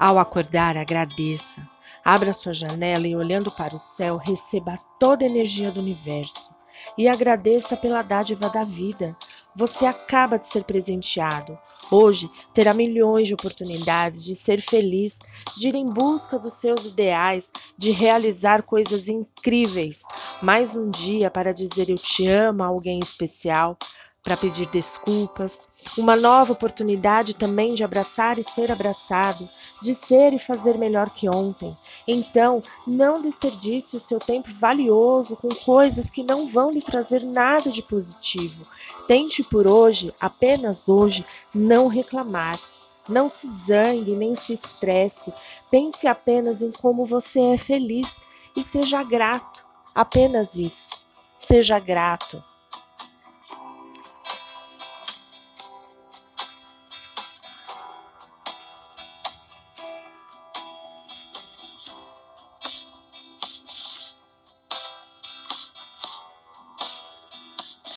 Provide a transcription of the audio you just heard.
Ao acordar, agradeça. Abra sua janela e, olhando para o céu, receba toda a energia do universo. E agradeça pela dádiva da vida. Você acaba de ser presenteado. Hoje terá milhões de oportunidades de ser feliz, de ir em busca dos seus ideais, de realizar coisas incríveis. Mais um dia para dizer eu te amo a alguém especial, para pedir desculpas, uma nova oportunidade também de abraçar e ser abraçado, de ser e fazer melhor que ontem. Então, não desperdice o seu tempo valioso com coisas que não vão lhe trazer nada de positivo. Tente por hoje, apenas hoje, não reclamar. Não se zangue nem se estresse. Pense apenas em como você é feliz e seja grato. Apenas isso. Seja grato.